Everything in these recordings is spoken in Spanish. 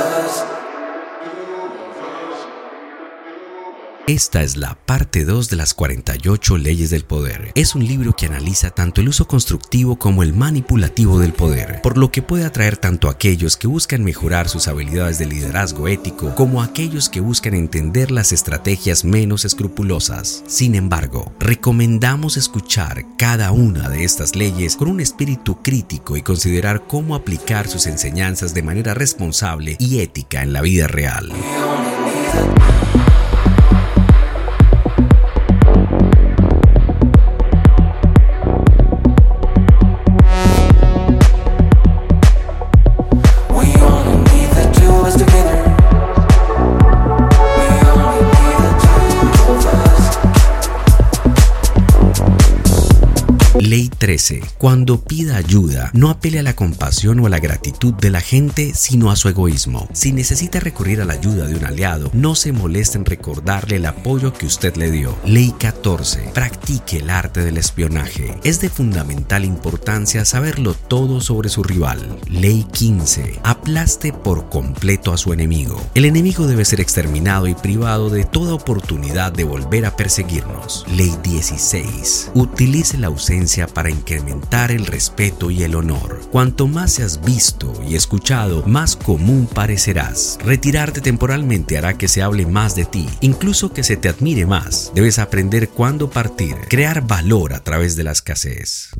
Us. Esta es la parte 2 de las 48 leyes del poder. Es un libro que analiza tanto el uso constructivo como el manipulativo del poder, por lo que puede atraer tanto a aquellos que buscan mejorar sus habilidades de liderazgo ético como a aquellos que buscan entender las estrategias menos escrupulosas. Sin embargo, recomendamos escuchar cada una de estas leyes con un espíritu crítico y considerar cómo aplicar sus enseñanzas de manera responsable y ética en la vida real. Ley 13. Cuando pida ayuda, no apele a la compasión o a la gratitud de la gente, sino a su egoísmo. Si necesita recurrir a la ayuda de un aliado, no se moleste en recordarle el apoyo que usted le dio. Ley 14. Practique el arte del espionaje. Es de fundamental importancia saberlo todo sobre su rival. Ley 15. Aplaste por completo a su enemigo. El enemigo debe ser exterminado y privado de toda oportunidad de volver a perseguirnos. Ley 16. Utilice la ausencia para incrementar el respeto y el honor. Cuanto más seas visto y escuchado, más común parecerás. Retirarte temporalmente hará que se hable más de ti, incluso que se te admire más. Debes aprender cuándo partir, crear valor a través de la escasez.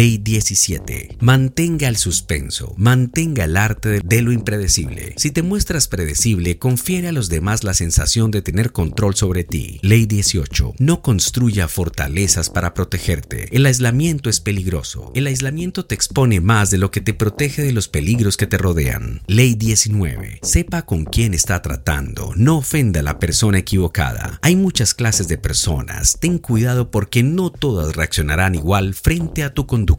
Ley 17. Mantenga el suspenso, mantenga el arte de, lo impredecible. Si te muestras predecible, confiere a los demás la sensación de tener control sobre ti. Ley 18. No construya fortalezas para protegerte. El aislamiento es peligroso. El aislamiento te expone más de lo que te protege de los peligros que te rodean. Ley 19. Sepa con quién está tratando. No ofenda a la persona equivocada. Hay muchas clases de personas. Ten cuidado porque no todas reaccionarán igual frente a tu conducta.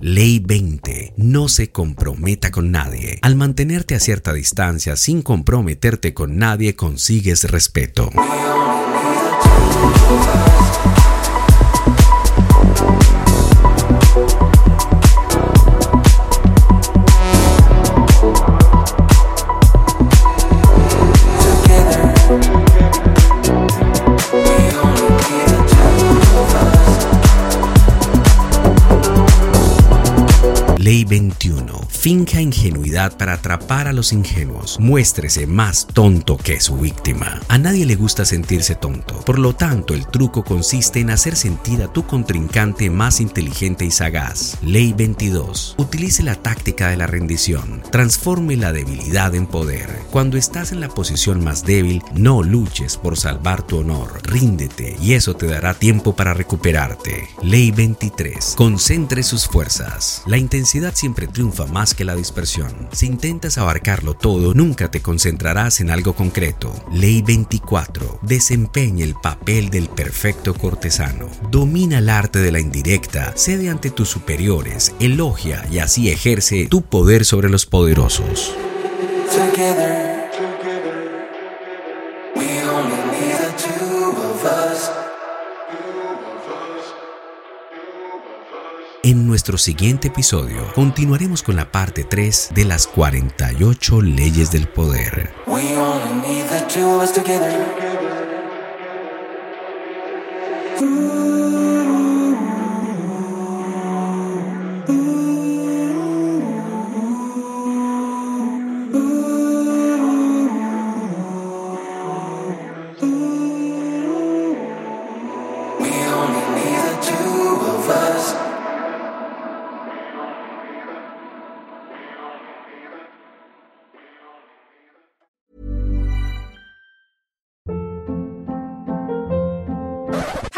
Ley 20. No se comprometa con nadie. Al mantenerte a cierta distancia sin comprometerte con nadie consigues respeto. Ley 21. Finja ingenuidad para atrapar a los ingenuos. Muéstrese más tonto que su víctima. A nadie le gusta sentirse tonto. Por lo tanto, el truco consiste en hacer sentir a tu contrincante más inteligente y sagaz. Ley 22. Utilice la táctica de la rendición. Transforme la debilidad en poder. Cuando estás en la posición más débil, no luches por salvar tu honor. Ríndete y eso te dará tiempo para recuperarte. Ley 23. Concentre sus fuerzas. La intensidad siempre triunfa más que la dispersión. Si intentas abarcarlo todo, nunca te concentrarás en algo concreto. Ley 24. Desempeña el papel del perfecto cortesano. Domina el arte de la indirecta, cede ante tus superiores, elogia y así ejerce tu poder sobre los poderosos. Together, En nuestro siguiente episodio continuaremos con la parte 3 de las 48 leyes del poder.